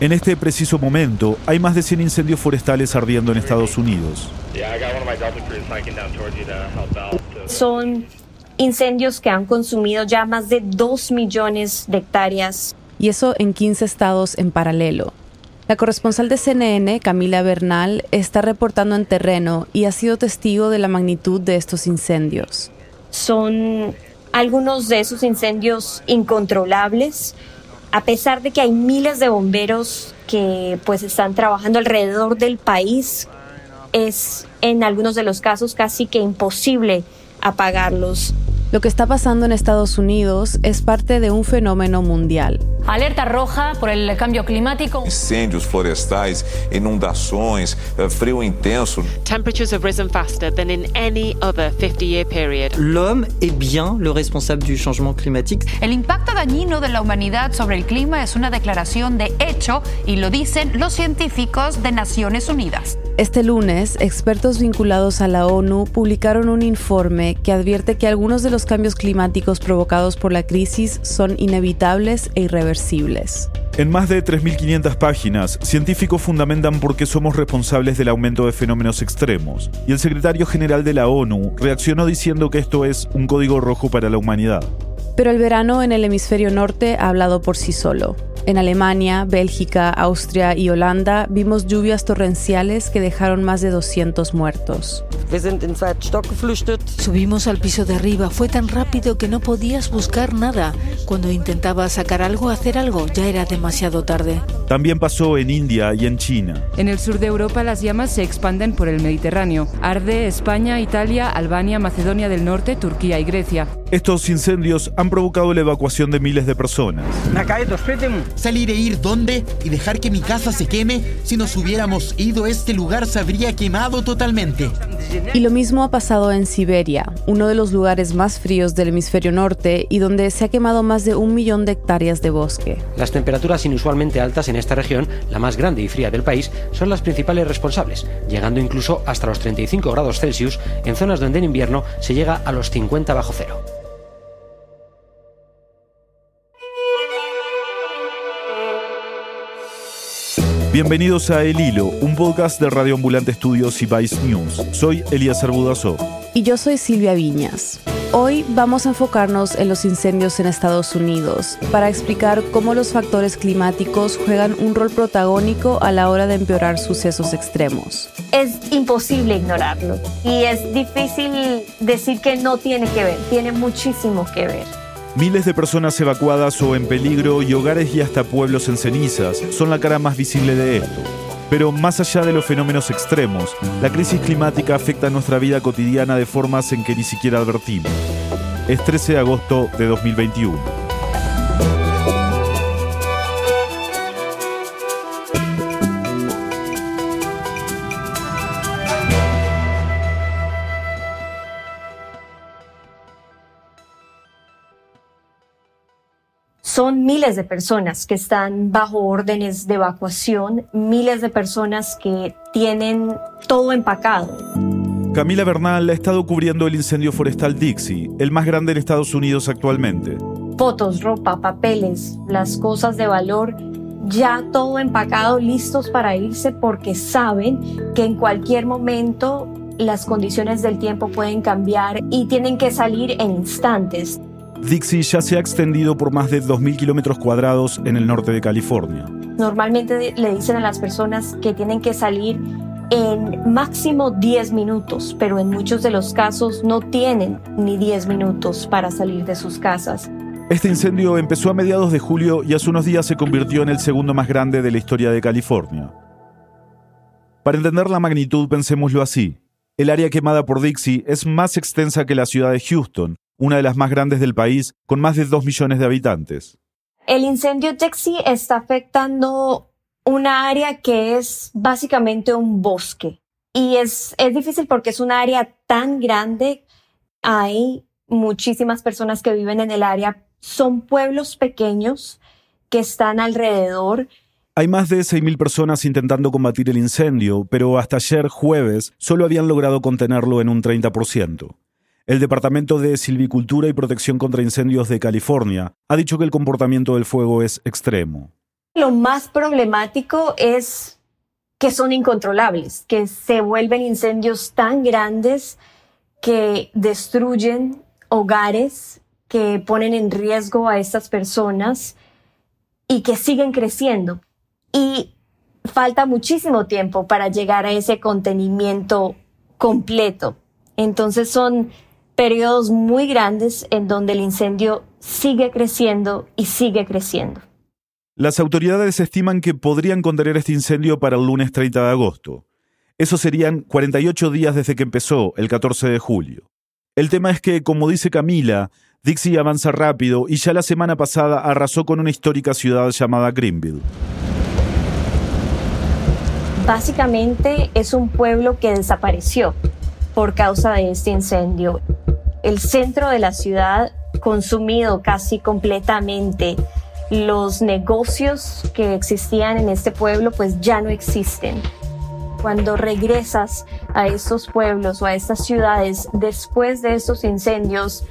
En este preciso momento, hay más de 100 incendios forestales ardiendo en Estados Unidos. Son incendios que han consumido ya más de 2 millones de hectáreas. Y eso en 15 estados en paralelo. La corresponsal de CNN, Camila Bernal, está reportando en terreno y ha sido testigo de la magnitud de estos incendios. Son algunos de esos incendios incontrolables a pesar de que hay miles de bomberos que pues están trabajando alrededor del país, es en algunos de los casos casi que imposible apagarlos. Lo que está pasando en Estados Unidos es parte de un fenómeno mundial. Alerta roja por el cambio climático. Incendios florestais, inundações, eh, frío intenso. Temperatures have risen faster than in any other 50-year period. L'homme est bien le responsable du changement climatique. El impacto dañino de la humanidad sobre el clima es una declaración de hecho y lo dicen los científicos de Naciones Unidas. Este lunes, expertos vinculados a la ONU publicaron un informe que advierte que algunos de los cambios climáticos provocados por la crisis son inevitables e irreversibles. En más de 3.500 páginas, científicos fundamentan por qué somos responsables del aumento de fenómenos extremos, y el secretario general de la ONU reaccionó diciendo que esto es un código rojo para la humanidad. Pero el verano en el hemisferio norte ha hablado por sí solo. En Alemania, Bélgica, Austria y Holanda vimos lluvias torrenciales que dejaron más de 200 muertos. Subimos al piso de arriba. Fue tan rápido que no podías buscar nada. Cuando intentaba sacar algo, hacer algo, ya era demasiado tarde. También pasó en India y en China. En el sur de Europa las llamas se expanden por el Mediterráneo. Arde España, Italia, Albania, Macedonia del Norte, Turquía y Grecia. Estos incendios han provocado la evacuación de miles de personas. Salir e ir dónde y dejar que mi casa se queme. Si nos hubiéramos ido, este lugar se habría quemado totalmente. Y lo mismo ha pasado en Siberia, uno de los lugares más fríos del hemisferio norte y donde se ha quemado más de un millón de hectáreas de bosque. Las temperaturas inusualmente altas en esta región, la más grande y fría del país, son las principales responsables, llegando incluso hasta los 35 grados Celsius en zonas donde en invierno se llega a los 50 bajo cero. Bienvenidos a El Hilo, un podcast de Radio Ambulante Estudios y Vice News. Soy Elías Arbudazó. Y yo soy Silvia Viñas. Hoy vamos a enfocarnos en los incendios en Estados Unidos para explicar cómo los factores climáticos juegan un rol protagónico a la hora de empeorar sucesos extremos. Es imposible ignorarlo y es difícil decir que no tiene que ver, tiene muchísimo que ver. Miles de personas evacuadas o en peligro y hogares y hasta pueblos en cenizas son la cara más visible de esto. Pero más allá de los fenómenos extremos, la crisis climática afecta nuestra vida cotidiana de formas en que ni siquiera advertimos. Es 13 de agosto de 2021. Son miles de personas que están bajo órdenes de evacuación, miles de personas que tienen todo empacado. Camila Bernal ha estado cubriendo el incendio forestal Dixie, el más grande en Estados Unidos actualmente. Fotos, ropa, papeles, las cosas de valor, ya todo empacado, listos para irse porque saben que en cualquier momento las condiciones del tiempo pueden cambiar y tienen que salir en instantes. Dixie ya se ha extendido por más de 2.000 kilómetros cuadrados en el norte de California. Normalmente le dicen a las personas que tienen que salir en máximo 10 minutos, pero en muchos de los casos no tienen ni 10 minutos para salir de sus casas. Este incendio empezó a mediados de julio y hace unos días se convirtió en el segundo más grande de la historia de California. Para entender la magnitud, pensémoslo así. El área quemada por Dixie es más extensa que la ciudad de Houston, una de las más grandes del país, con más de 2 millones de habitantes. El incendio Dixie está afectando una área que es básicamente un bosque. Y es, es difícil porque es un área tan grande. Hay muchísimas personas que viven en el área. Son pueblos pequeños que están alrededor. Hay más de 6.000 personas intentando combatir el incendio, pero hasta ayer jueves solo habían logrado contenerlo en un 30%. El Departamento de Silvicultura y Protección contra Incendios de California ha dicho que el comportamiento del fuego es extremo. Lo más problemático es que son incontrolables, que se vuelven incendios tan grandes que destruyen hogares, que ponen en riesgo a estas personas y que siguen creciendo. Y falta muchísimo tiempo para llegar a ese contenimiento completo. Entonces son periodos muy grandes en donde el incendio sigue creciendo y sigue creciendo. Las autoridades estiman que podrían contener este incendio para el lunes 30 de agosto. Eso serían 48 días desde que empezó, el 14 de julio. El tema es que, como dice Camila, Dixie avanza rápido y ya la semana pasada arrasó con una histórica ciudad llamada Greenville. Básicamente es un pueblo que desapareció por causa de este incendio. El centro de la ciudad consumido casi completamente. Los negocios que existían en este pueblo pues ya no existen. Cuando regresas a estos pueblos o a estas ciudades después de estos incendios,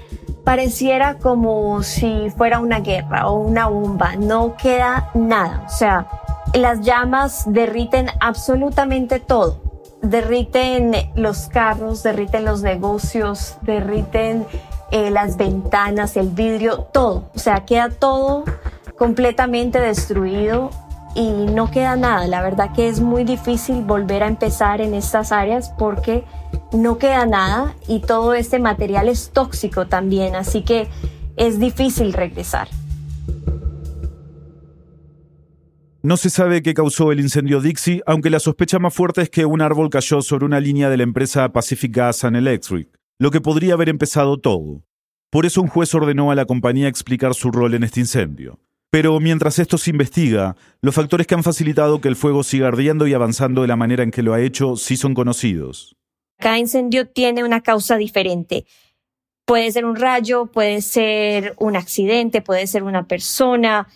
pareciera como si fuera una guerra o una bomba. No queda nada. O sea, las llamas derriten absolutamente todo. Derriten los carros, derriten los negocios, derriten eh, las ventanas, el vidrio, todo. O sea, queda todo completamente destruido y no queda nada. La verdad que es muy difícil volver a empezar en estas áreas porque no queda nada y todo este material es tóxico también, así que es difícil regresar. No se sabe qué causó el incendio Dixie, aunque la sospecha más fuerte es que un árbol cayó sobre una línea de la empresa Pacific Gas and Electric, lo que podría haber empezado todo. Por eso un juez ordenó a la compañía explicar su rol en este incendio. Pero mientras esto se investiga, los factores que han facilitado que el fuego siga ardiendo y avanzando de la manera en que lo ha hecho sí son conocidos. Cada incendio tiene una causa diferente. Puede ser un rayo, puede ser un accidente, puede ser una persona,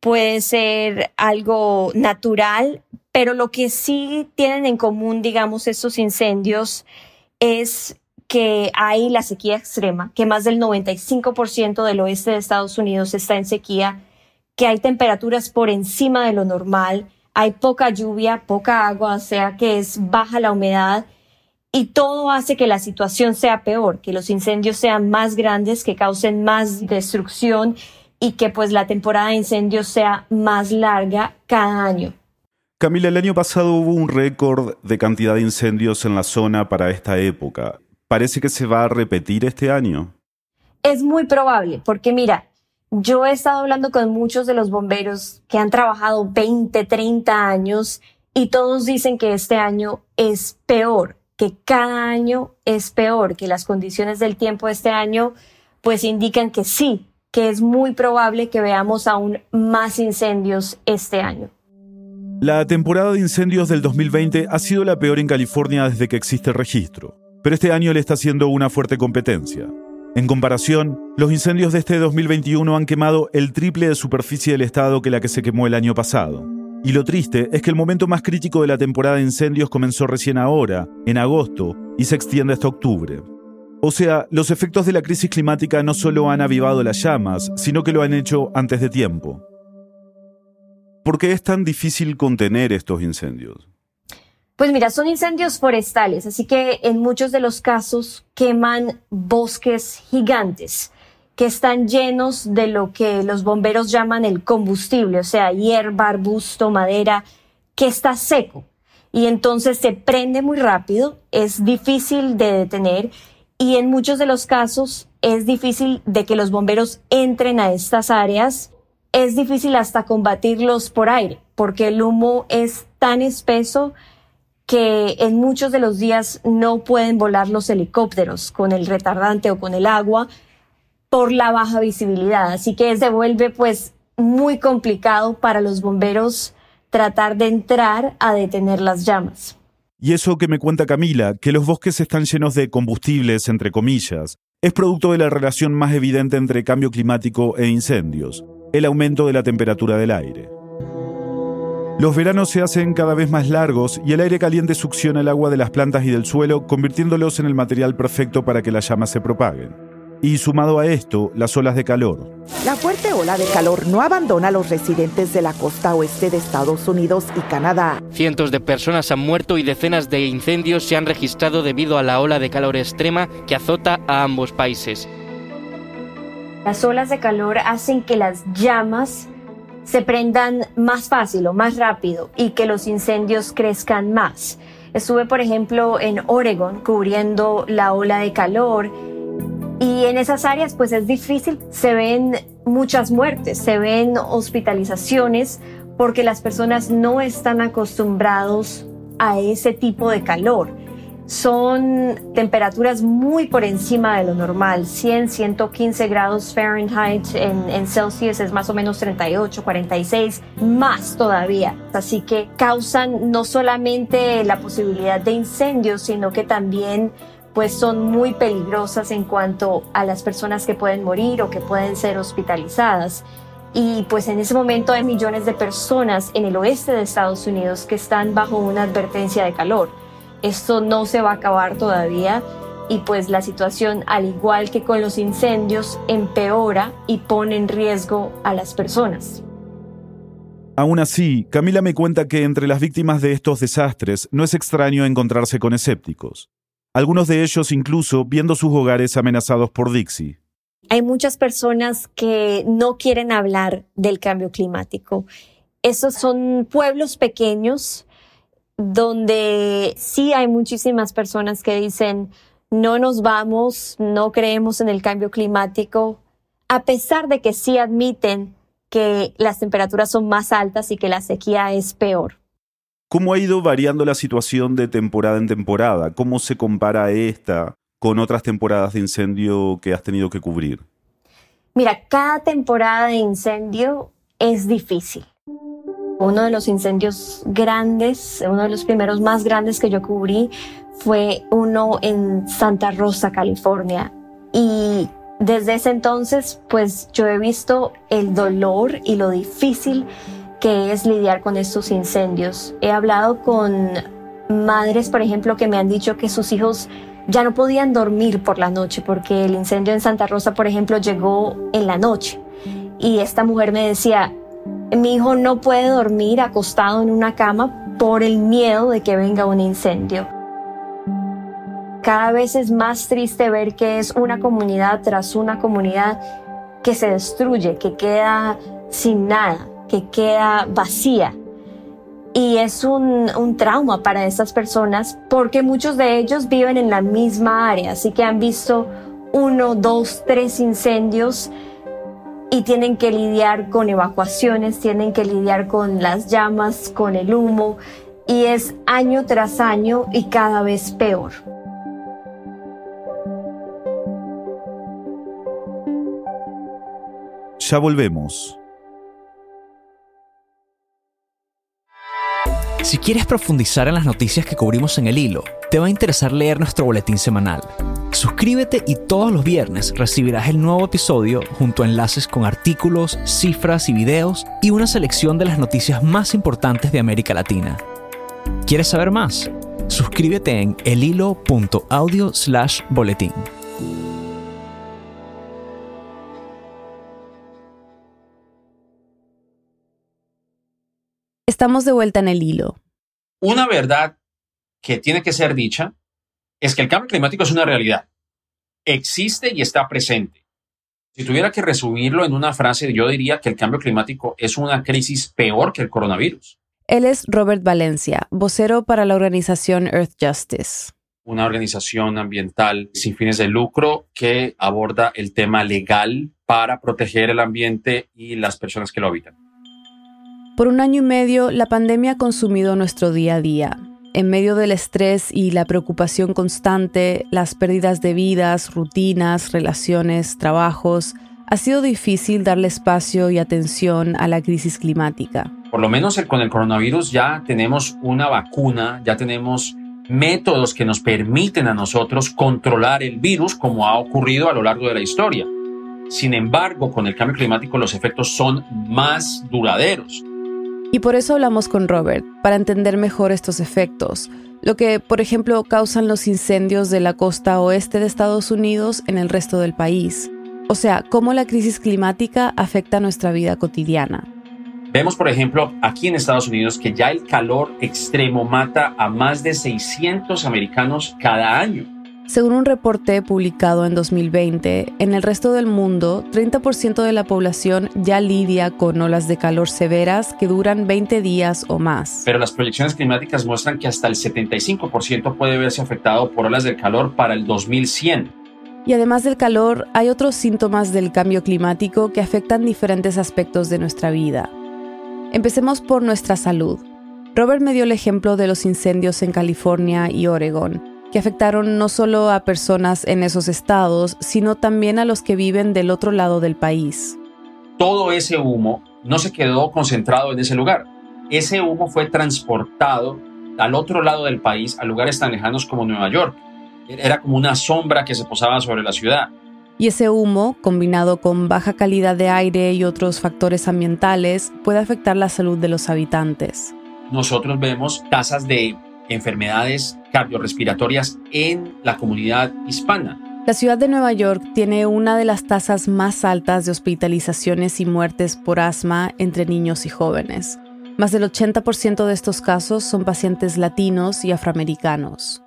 puede ser algo natural, pero lo que sí tienen en común, digamos, estos incendios es que hay la sequía extrema, que más del 95% del oeste de Estados Unidos está en sequía, que hay temperaturas por encima de lo normal, hay poca lluvia, poca agua, o sea que es baja la humedad y todo hace que la situación sea peor, que los incendios sean más grandes, que causen más destrucción y que pues la temporada de incendios sea más larga cada año. Camila, el año pasado hubo un récord de cantidad de incendios en la zona para esta época. ¿Parece que se va a repetir este año? Es muy probable, porque mira, yo he estado hablando con muchos de los bomberos que han trabajado 20, 30 años y todos dicen que este año es peor, que cada año es peor, que las condiciones del tiempo de este año pues indican que sí, que es muy probable que veamos aún más incendios este año. La temporada de incendios del 2020 ha sido la peor en California desde que existe registro, pero este año le está haciendo una fuerte competencia. En comparación, los incendios de este 2021 han quemado el triple de superficie del estado que la que se quemó el año pasado. Y lo triste es que el momento más crítico de la temporada de incendios comenzó recién ahora, en agosto, y se extiende hasta octubre. O sea, los efectos de la crisis climática no solo han avivado las llamas, sino que lo han hecho antes de tiempo. ¿Por qué es tan difícil contener estos incendios? Pues mira, son incendios forestales, así que en muchos de los casos queman bosques gigantes que están llenos de lo que los bomberos llaman el combustible, o sea, hierba, arbusto, madera, que está seco. Y entonces se prende muy rápido, es difícil de detener y en muchos de los casos es difícil de que los bomberos entren a estas áreas. Es difícil hasta combatirlos por aire, porque el humo es tan espeso que en muchos de los días no pueden volar los helicópteros con el retardante o con el agua por la baja visibilidad. Así que se vuelve pues muy complicado para los bomberos tratar de entrar a detener las llamas. Y eso que me cuenta Camila, que los bosques están llenos de combustibles, entre comillas, es producto de la relación más evidente entre cambio climático e incendios, el aumento de la temperatura del aire. Los veranos se hacen cada vez más largos y el aire caliente succiona el agua de las plantas y del suelo, convirtiéndolos en el material perfecto para que las llamas se propaguen. Y sumado a esto, las olas de calor. La fuerte ola de calor no abandona a los residentes de la costa oeste de Estados Unidos y Canadá. Cientos de personas han muerto y decenas de incendios se han registrado debido a la ola de calor extrema que azota a ambos países. Las olas de calor hacen que las llamas se prendan más fácil o más rápido y que los incendios crezcan más. Estuve, por ejemplo, en Oregon cubriendo la ola de calor y en esas áreas pues es difícil, se ven muchas muertes, se ven hospitalizaciones porque las personas no están acostumbrados a ese tipo de calor. Son temperaturas muy por encima de lo normal, 100, 115 grados Fahrenheit, en, en Celsius es más o menos 38, 46, más todavía. Así que causan no solamente la posibilidad de incendios, sino que también pues son muy peligrosas en cuanto a las personas que pueden morir o que pueden ser hospitalizadas. Y pues en ese momento hay millones de personas en el oeste de Estados Unidos que están bajo una advertencia de calor. Esto no se va a acabar todavía y pues la situación, al igual que con los incendios, empeora y pone en riesgo a las personas. Aún así, Camila me cuenta que entre las víctimas de estos desastres no es extraño encontrarse con escépticos algunos de ellos incluso viendo sus hogares amenazados por Dixie. Hay muchas personas que no quieren hablar del cambio climático. Esos son pueblos pequeños donde sí hay muchísimas personas que dicen, no nos vamos, no creemos en el cambio climático, a pesar de que sí admiten que las temperaturas son más altas y que la sequía es peor. ¿Cómo ha ido variando la situación de temporada en temporada? ¿Cómo se compara esta con otras temporadas de incendio que has tenido que cubrir? Mira, cada temporada de incendio es difícil. Uno de los incendios grandes, uno de los primeros más grandes que yo cubrí, fue uno en Santa Rosa, California. Y desde ese entonces, pues yo he visto el dolor y lo difícil que es lidiar con estos incendios. He hablado con madres, por ejemplo, que me han dicho que sus hijos ya no podían dormir por la noche porque el incendio en Santa Rosa, por ejemplo, llegó en la noche. Y esta mujer me decía, mi hijo no puede dormir acostado en una cama por el miedo de que venga un incendio. Cada vez es más triste ver que es una comunidad tras una comunidad que se destruye, que queda sin nada que queda vacía. Y es un, un, trauma para esas personas porque muchos de ellos viven en la misma área, así que han visto uno, dos, tres incendios y tienen que lidiar con evacuaciones, tienen que lidiar con las llamas, con el humo, y es año tras año y cada vez peor. Ya volvemos. Si quieres profundizar en las noticias que cubrimos en el hilo, te va a interesar leer nuestro boletín semanal. Suscríbete y todos los viernes recibirás el nuevo episodio junto a enlaces con artículos, cifras y videos y una selección de las noticias más importantes de América Latina. ¿Quieres saber más? Suscríbete en elhilo.audio Estamos de vuelta en el hilo. Una verdad que tiene que ser dicha es que el cambio climático es una realidad. Existe y está presente. Si tuviera que resumirlo en una frase, yo diría que el cambio climático es una crisis peor que el coronavirus. Él es Robert Valencia, vocero para la organización Earth Justice. Una organización ambiental sin fines de lucro que aborda el tema legal para proteger el ambiente y las personas que lo habitan. Por un año y medio, la pandemia ha consumido nuestro día a día. En medio del estrés y la preocupación constante, las pérdidas de vidas, rutinas, relaciones, trabajos, ha sido difícil darle espacio y atención a la crisis climática. Por lo menos con el coronavirus ya tenemos una vacuna, ya tenemos métodos que nos permiten a nosotros controlar el virus como ha ocurrido a lo largo de la historia. Sin embargo, con el cambio climático los efectos son más duraderos Y por eso hablamos con Robert, para entender mejor estos efectos, lo que, por ejemplo, causan los incendios de la costa oeste de Estados Unidos en el resto del país. O sea, cómo la crisis climática afecta nuestra vida cotidiana. Vemos, por ejemplo, aquí en Estados Unidos que ya el calor extremo mata a más de 600 americanos cada año. Según un reporte publicado en 2020, en el resto del mundo, 30% de la población ya lidia con olas de calor severas que duran 20 días o más. Pero las proyecciones climáticas muestran que hasta el 75% puede verse afectado por olas de calor para el 2100. Y además del calor, hay otros síntomas del cambio climático que afectan diferentes aspectos de nuestra vida. Empecemos por nuestra salud. Robert me dio el ejemplo de los incendios en California y Oregon que afectaron no solo a personas en esos estados, sino también a los que viven del otro lado del país. Todo ese humo no se quedó concentrado en ese lugar. Ese humo fue transportado al otro lado del país, a lugares tan lejanos como Nueva York. Era como una sombra que se posaba sobre la ciudad. Y ese humo, combinado con baja calidad de aire y otros factores ambientales, puede afectar la salud de los habitantes. Nosotros vemos tasas de enfermedades cardiorrespiratorias en la comunidad hispana. La ciudad de Nueva York tiene una de las tasas más altas de hospitalizaciones y muertes por asma entre niños y jóvenes. Más del 80% de estos casos son pacientes latinos y afroamericanos.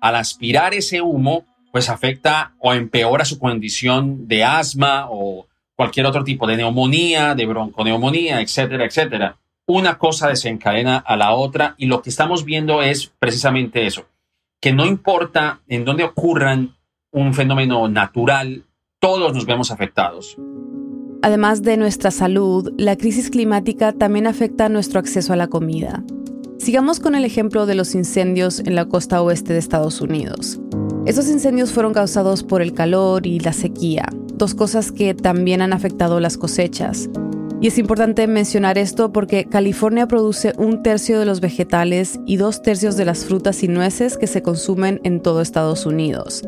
Al aspirar ese humo, pues afecta o empeora su condición de asma o cualquier otro tipo de neumonía, de bronconeumonía, etcétera, etcétera una cosa desencadena a la otra y lo que estamos viendo es precisamente eso, que no importa en dónde ocurran un fenómeno natural, todos nos vemos afectados. Además de nuestra salud, la crisis climática también afecta nuestro acceso a la comida. Sigamos con el ejemplo de los incendios en la costa oeste de Estados Unidos. Estos incendios fueron causados por el calor y la sequía, dos cosas que también han afectado las cosechas. Y es importante mencionar esto porque California produce un tercio de los vegetales y dos tercios de las frutas y nueces que se consumen en todo Estados Unidos.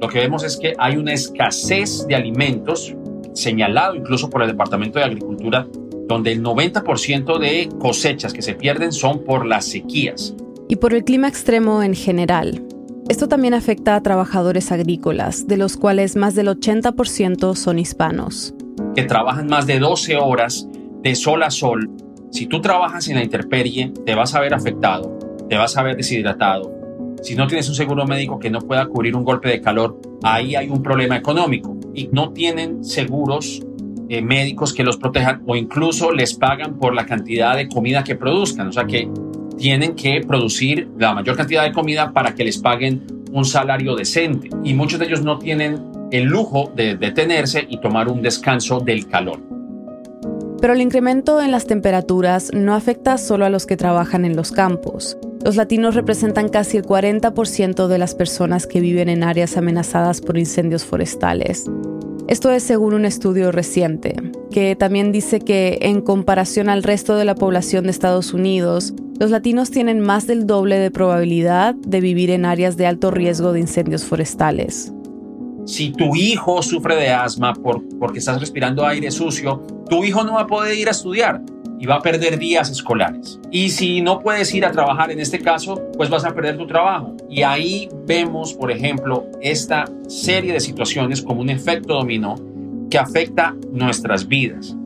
Lo que vemos es que hay una escasez de alimentos, señalado incluso por el Departamento de Agricultura, donde el 90% de cosechas que se pierden son por las sequías. Y por el clima extremo en general. Esto también afecta a trabajadores agrícolas, de los cuales más del 80% son hispanos que trabajan más de 12 horas de sol a sol, si tú trabajas en la intemperie, te vas a ver afectado, te vas a ver deshidratado. Si no tienes un seguro médico que no pueda cubrir un golpe de calor, ahí hay un problema económico y no tienen seguros eh, médicos que los protejan o incluso les pagan por la cantidad de comida que produzcan. O sea que tienen que producir la mayor cantidad de comida para que les paguen un salario decente. Y muchos de ellos no tienen el lujo de detenerse y tomar un descanso del calor. Pero el incremento en las temperaturas no afecta solo a los que trabajan en los campos. Los latinos representan casi el 40% de las personas que viven en áreas amenazadas por incendios forestales. Esto es según un estudio reciente, que también dice que en comparación al resto de la población de Estados Unidos, los latinos tienen más del doble de probabilidad de vivir en áreas de alto riesgo de incendios forestales. Si tu hijo sufre de asma por, porque estás respirando aire sucio, tu hijo no va a poder ir a estudiar y va a perder días escolares. Y si no puedes ir a trabajar en este caso, pues vas a perder tu trabajo. Y ahí vemos, por ejemplo, esta serie de situaciones como un efecto dominó que afecta nuestras vidas.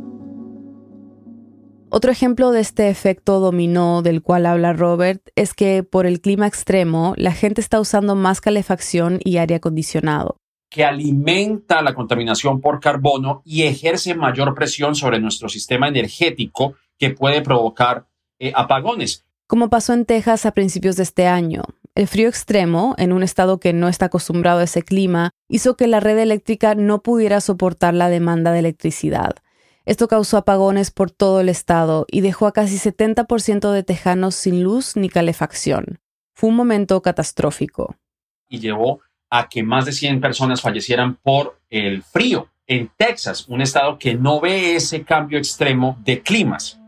Otro ejemplo de este efecto dominó del cual habla Robert es que por el clima extremo la gente está usando más calefacción y aire acondicionado que alimenta la contaminación por carbono y ejerce mayor presión sobre nuestro sistema energético que puede provocar eh, apagones. Como pasó en Texas a principios de este año, el frío extremo, en un estado que no está acostumbrado a ese clima, hizo que la red eléctrica no pudiera soportar la demanda de electricidad. Esto causó apagones por todo el estado y dejó a casi 70% de tejanos sin luz ni calefacción. Fue un momento catastrófico. Y llevó a que más de 100 personas fallecieran por el frío en Texas, un estado que no ve ese cambio extremo de climas.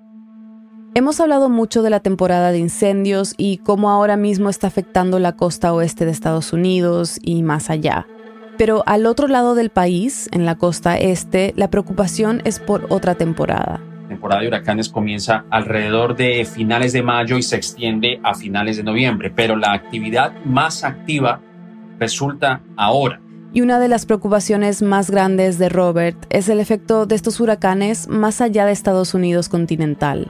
Hemos hablado mucho de la temporada de incendios y cómo ahora mismo está afectando la costa oeste de Estados Unidos y más allá. Pero al otro lado del país, en la costa este, la preocupación es por otra temporada. En temporada de huracanes comienza alrededor de finales de mayo y se extiende a finales de noviembre, pero la actividad más activa resulta ahora. Y una de las preocupaciones más grandes de Robert es el efecto de estos huracanes más allá de Estados Unidos continental.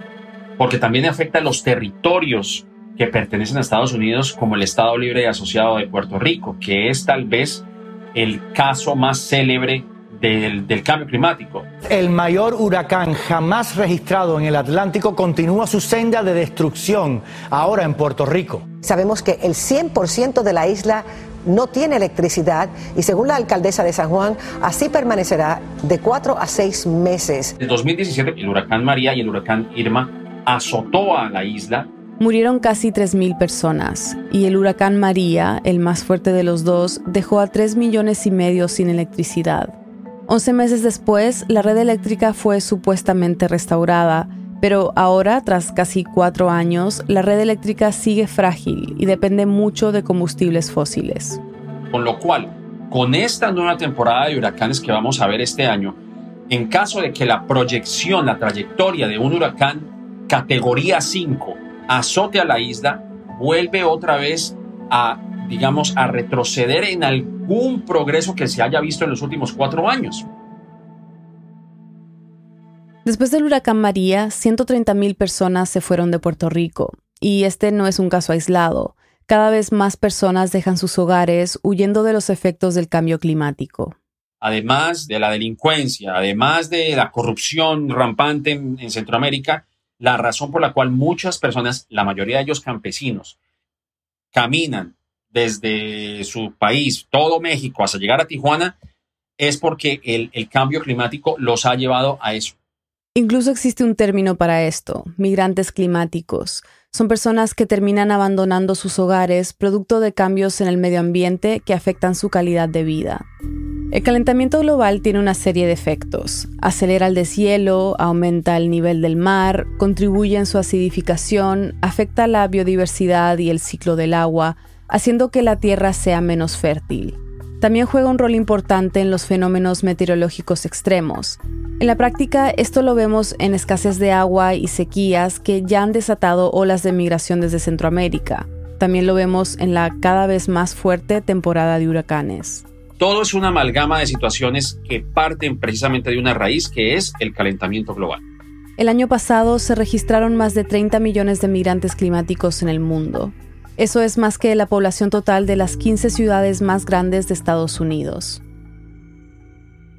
Porque también afecta a los territorios que pertenecen a Estados Unidos, como el Estado Libre y Asociado de Puerto Rico, que es tal vez el caso más célebre del, del, cambio climático. El mayor huracán jamás registrado en el Atlántico continúa su senda de destrucción ahora en Puerto Rico. Sabemos que el 100% de la isla no tiene electricidad y según la alcaldesa de San Juan, así permanecerá de cuatro a seis meses. En 2017, el huracán María y el huracán Irma azotó a la isla. Murieron casi 3.000 personas y el huracán María, el más fuerte de los dos, dejó a 3 millones y medio sin electricidad. 11 meses después, la red eléctrica fue supuestamente restaurada, pero ahora, tras casi cuatro años, la red eléctrica sigue frágil y depende mucho de combustibles fósiles. Con lo cual, con esta nueva temporada de huracanes que vamos a ver este año, en caso de que la proyección, la trayectoria de un huracán categoría 5 azote a la isla, vuelve otra vez a, digamos, a retroceder en algún progreso que se haya visto en los últimos cuatro años. Después del huracán María, 130.000 personas se fueron de Puerto Rico, y este no es un caso aislado. Cada vez más personas dejan sus hogares huyendo de los efectos del cambio climático. Además de la delincuencia, además de la corrupción rampante en, en Centroamérica, la razón por la cual muchas personas, la mayoría de ellos campesinos, caminan desde su país, todo México, hasta llegar a Tijuana, es porque el, cambio climático los ha llevado a eso. Incluso existe un término para esto, migrantes climáticos. Son personas que terminan abandonando sus hogares producto de cambios en el medio ambiente que afectan su calidad de vida. El calentamiento global tiene una serie de efectos. Acelera el deshielo, aumenta el nivel del mar, contribuye en su acidificación, afecta la biodiversidad y el ciclo del agua, haciendo que la Tierra sea menos fértil. También juega un rol importante en los fenómenos meteorológicos extremos. En la práctica, esto lo vemos en escasez de agua y sequías que ya han desatado olas de migración desde Centroamérica. También lo vemos en la cada vez más fuerte temporada de huracanes. Todo es una amalgama de situaciones que parten precisamente de una raíz que es el calentamiento global. El año pasado se registraron más de 30 millones de migrantes climáticos en el mundo. Eso es más que la población total de las 15 ciudades más grandes de Estados Unidos.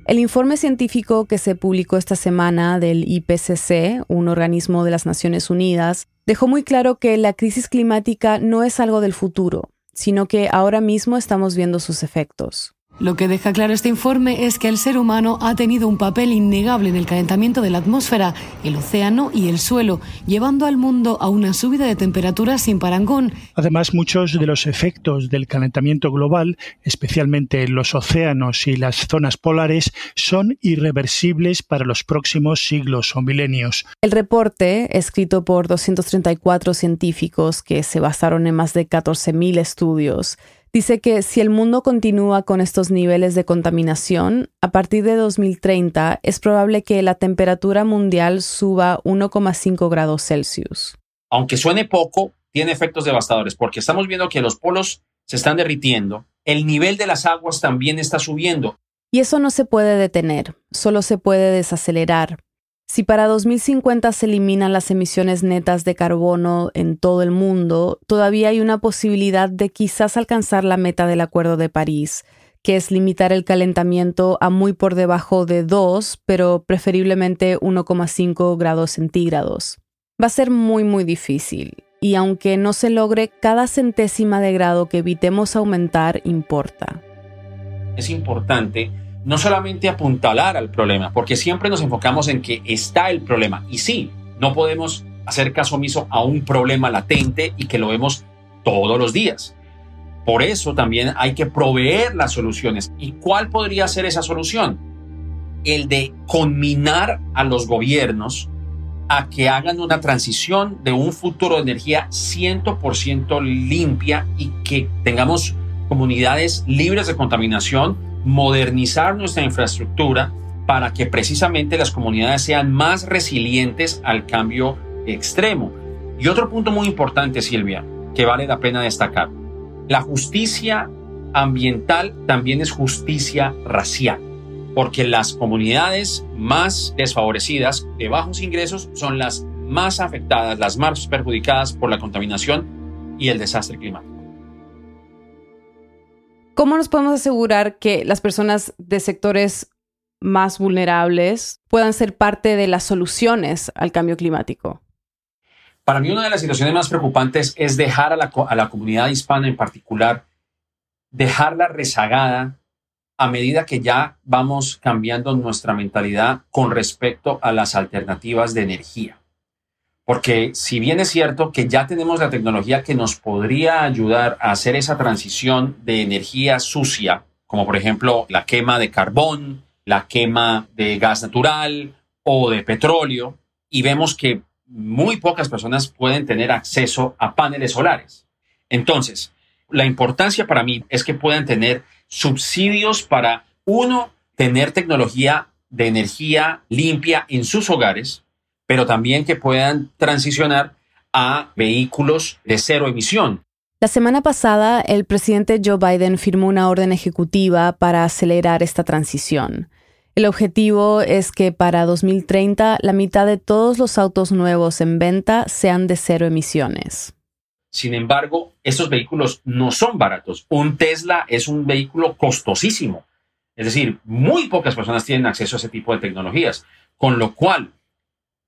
El informe científico que se publicó esta semana del IPCC, un organismo de las Naciones Unidas, dejó muy claro que la crisis climática no es algo del futuro, sino que ahora mismo estamos viendo sus efectos. Lo que deja claro este informe es que el ser humano ha tenido un papel innegable en el calentamiento de la atmósfera, el océano y el suelo, llevando al mundo a una subida de temperaturas sin parangón. Además, muchos de los efectos del calentamiento global, especialmente en los océanos y las zonas polares, son irreversibles para los próximos siglos o milenios. El reporte, escrito por 234 científicos que se basaron en más de 14.000 estudios, Dice que si el mundo continúa con estos niveles de contaminación, a partir de 2030 es probable que la temperatura mundial suba 1,5 grados Celsius. Aunque suene poco, tiene efectos devastadores porque estamos viendo que los polos se están derritiendo, el nivel de las aguas también está subiendo. Y eso no se puede detener, solo se puede desacelerar. Si para 2050 se eliminan las emisiones netas de carbono en todo el mundo, todavía hay una posibilidad de quizás alcanzar la meta del Acuerdo de París, que es limitar el calentamiento a muy por debajo de 2, pero preferiblemente 1,5 grados centígrados. Va a ser muy muy difícil, y aunque no se logre, cada centésima de grado que evitemos aumentar importa. Es importante no solamente apuntalar al problema, porque siempre nos enfocamos en que está el problema. Y sí, no podemos hacer caso omiso a un problema latente y que lo vemos todos los días. Por eso también hay que proveer las soluciones. ¿Y cuál podría ser esa solución? El de conminar a los gobiernos a que hagan una transición de un futuro de energía 100% limpia y que tengamos comunidades libres de contaminación modernizar nuestra infraestructura para que precisamente las comunidades sean más resilientes al cambio extremo. Y otro punto muy importante, Silvia, que vale la pena destacar. La justicia ambiental también es justicia racial, porque las comunidades más desfavorecidas de bajos ingresos son las más afectadas, las más perjudicadas por la contaminación y el desastre climático. ¿Cómo nos podemos asegurar que las personas de sectores más vulnerables puedan ser parte de las soluciones al cambio climático? Para mí una de las situaciones más preocupantes es dejar a la, a la comunidad hispana en particular, dejarla rezagada a medida que ya vamos cambiando nuestra mentalidad con respecto a las alternativas de energía. Porque si bien es cierto que ya tenemos la tecnología que nos podría ayudar a hacer esa transición de energía sucia, como por ejemplo la quema de carbón, la quema de gas natural o de petróleo, y vemos que muy pocas personas pueden tener acceso a paneles solares. Entonces, la importancia para mí es que puedan tener subsidios para, uno, tener tecnología de energía limpia en sus hogares, pero también que puedan transicionar a vehículos de cero emisión. La semana pasada, el presidente Joe Biden firmó una orden ejecutiva para acelerar esta transición. El objetivo es que para 2030 la mitad de todos los autos nuevos en venta sean de cero emisiones. Sin embargo, estos vehículos no son baratos. Un Tesla es un vehículo costosísimo. Es decir, muy pocas personas tienen acceso a ese tipo de tecnologías. Con lo cual,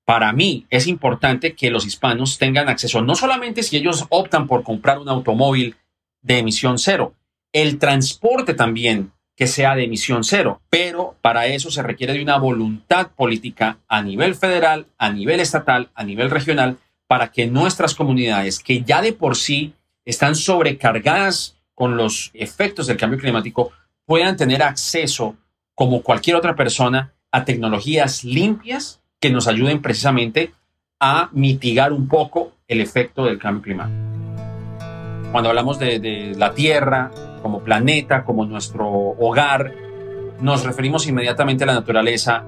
para mí es importante que los hispanos tengan acceso, no solamente si ellos optan por comprar un automóvil de emisión cero, el transporte también que sea de emisión cero, pero para eso se requiere de una voluntad política a nivel federal, a nivel estatal, a nivel regional, para que nuestras comunidades, que ya de por sí están sobrecargadas con los efectos del cambio climático, puedan tener acceso, como cualquier otra persona, a tecnologías limpias que nos ayuden precisamente a mitigar un poco el efecto del cambio climático. Cuando hablamos de, la Tierra como planeta, como nuestro hogar, nos referimos inmediatamente a la naturaleza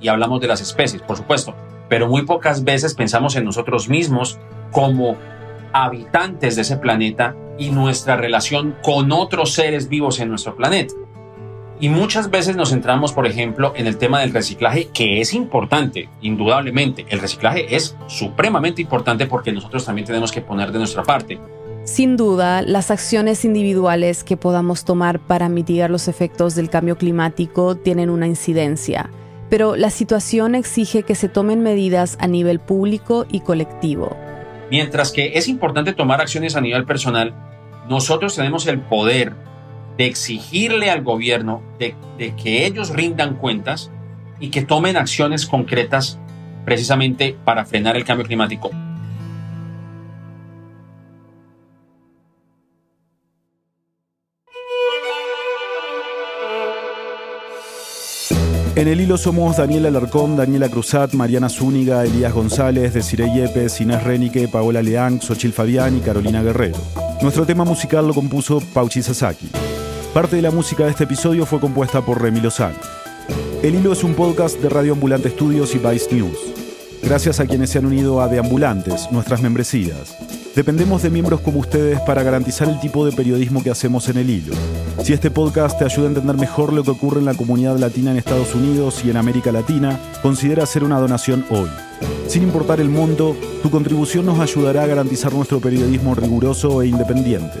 y hablamos de las especies, por supuesto, pero muy pocas veces pensamos en nosotros mismos como habitantes de ese planeta y nuestra relación con otros seres vivos en nuestro planeta. Y muchas veces nos centramos, por ejemplo, en el tema del reciclaje, que es importante, indudablemente. El reciclaje es supremamente importante porque nosotros también tenemos que poner de nuestra parte. Sin duda, las acciones individuales que podamos tomar para mitigar los efectos del cambio climático tienen una incidencia, pero la situación exige que se tomen medidas a nivel público y colectivo. Mientras que es importante tomar acciones a nivel personal, nosotros tenemos el poder de exigirle al gobierno de, que ellos rindan cuentas y que tomen acciones concretas precisamente para frenar el cambio climático. En el hilo somos Daniela Alarcón, Daniela Cruzat, Mariana Zúñiga, Elías González, Desiree Yepes, Inés Renique, Paola Leán, Xochil Fabián y Carolina Guerrero. Nuestro tema musical lo compuso Pauchi Sasaki. Parte de la música de este episodio fue compuesta por Remy Lozano. El Hilo es un podcast de Radio Ambulante Estudios y Vice News. Gracias a quienes se han unido a De Ambulantes, nuestras membresías. Dependemos de miembros como ustedes para garantizar el tipo de periodismo que hacemos en el hilo. Si este podcast te ayuda a entender mejor lo que ocurre en la comunidad latina en Estados Unidos y en América Latina, considera hacer una donación hoy. Sin importar el monto, tu contribución nos ayudará a garantizar nuestro periodismo riguroso e independiente.